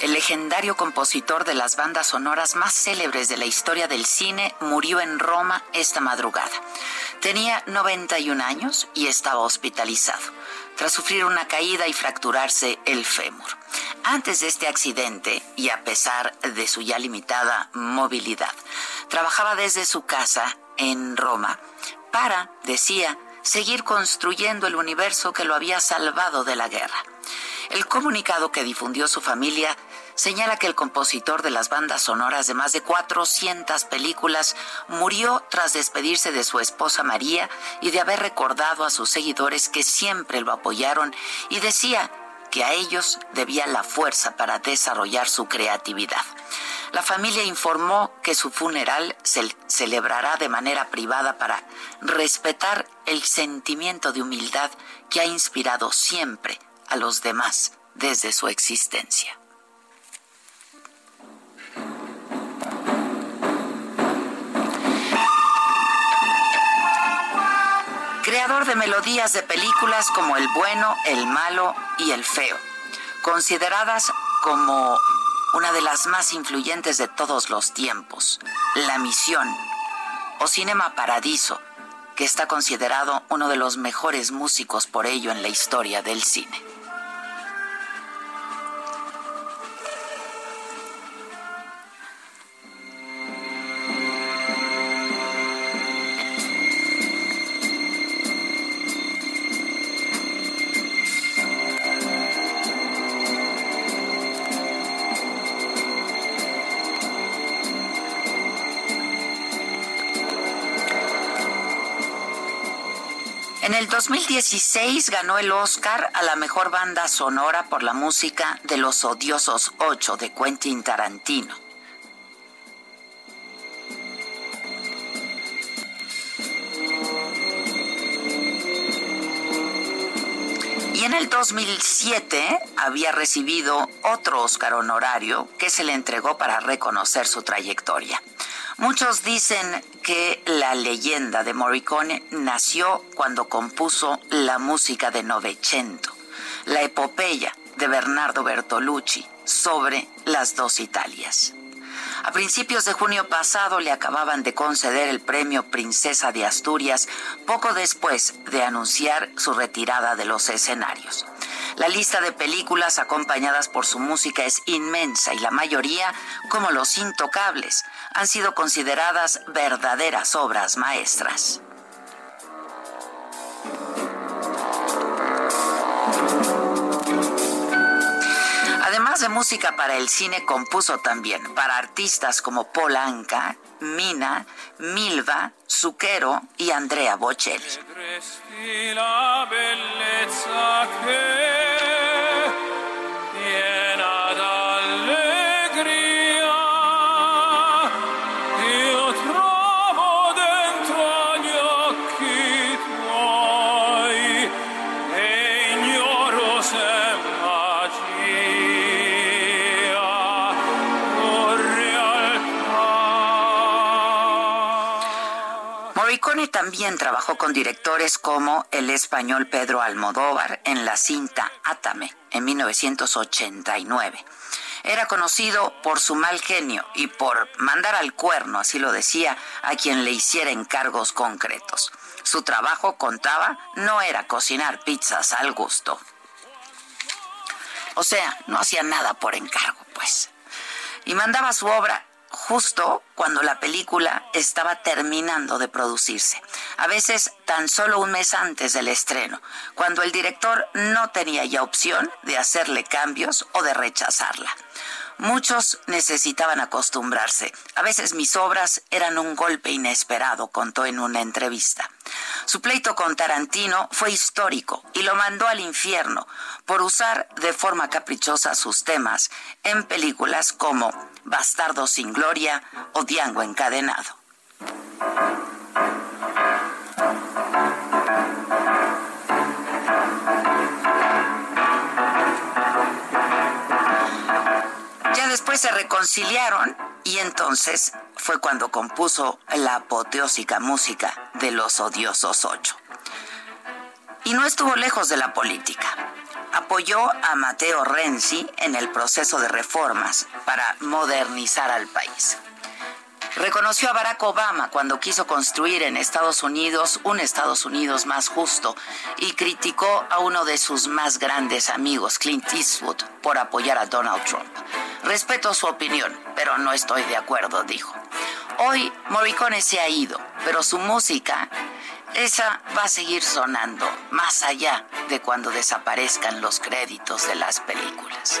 El legendario compositor de las bandas sonoras más célebres de la historia del cine, murió en Roma esta madrugada. Tenía 91 años y estaba hospitalizado, tras sufrir una caída y fracturarse el fémur. Antes de este accidente, y a pesar de su ya limitada movilidad, trabajaba desde su casa en Roma para, decía, seguir construyendo el universo que lo había salvado de la guerra. El comunicado que difundió su familia señala que el compositor de las bandas sonoras de más de 400 películas murió tras despedirse de su esposa María y de haber recordado a sus seguidores que siempre lo apoyaron y decía que a ellos debía la fuerza para desarrollar su creatividad. La familia informó que su funeral se celebrará de manera privada para respetar el sentimiento de humildad que ha inspirado siempre a los demás desde su existencia. Creador de melodías de películas como El bueno, El malo y El feo, consideradas como una de las más influyentes de todos los tiempos, La Misión o Cinema Paradiso, que está considerado uno de los mejores músicos por ello en la historia del cine. En el 2016 ganó el Oscar a la mejor banda sonora por la música de Los Odiosos 8 de Quentin Tarantino. Y en el 2007 había recibido otro Oscar honorario que se le entregó para reconocer su trayectoria. Muchos dicen que la leyenda de Morricone nació cuando compuso la música de Novecento, la epopeya de Bernardo Bertolucci sobre las dos Italias. A principios de junio pasado le acababan de conceder el premio Princesa de Asturias poco después de anunciar su retirada de los escenarios. La lista de películas acompañadas por su música es inmensa y la mayoría, como Los Intocables, han sido consideradas verdaderas obras maestras. Además de música para el cine, compuso también para artistas como Polanca, Mina, Milva, Zucchero y Andrea Bocelli. También trabajó con directores como el español Pedro Almodóvar en la cinta Átame en 1989. Era conocido por su mal genio y por mandar al cuerno, así lo decía, a quien le hiciera encargos concretos. Su trabajo, contaba, no era cocinar pizzas al gusto. O sea, no hacía nada por encargo, pues. Y mandaba su obra justo cuando la película estaba terminando de producirse, a veces tan solo un mes antes del estreno, cuando el director no tenía ya opción de hacerle cambios o de rechazarla. Muchos necesitaban acostumbrarse. A veces mis obras eran un golpe inesperado, contó en una entrevista. Su pleito con Tarantino fue histórico y lo mandó al infierno por usar de forma caprichosa sus temas en películas como Bastardo sin Gloria o Diango encadenado. Reconciliaron y entonces fue cuando compuso la apoteósica música de Los Odiosos Ocho. Y no estuvo lejos de la política. Apoyó a Mateo Renzi en el proceso de reformas para modernizar al país. Reconoció a Barack Obama cuando quiso construir en Estados Unidos un Estados Unidos más justo y criticó a uno de sus más grandes amigos, Clint Eastwood, por apoyar a Donald Trump. Respeto su opinión, pero no estoy de acuerdo, dijo. Hoy Morricone se ha ido, pero su música, esa va a seguir sonando más allá de cuando desaparezcan los créditos de las películas.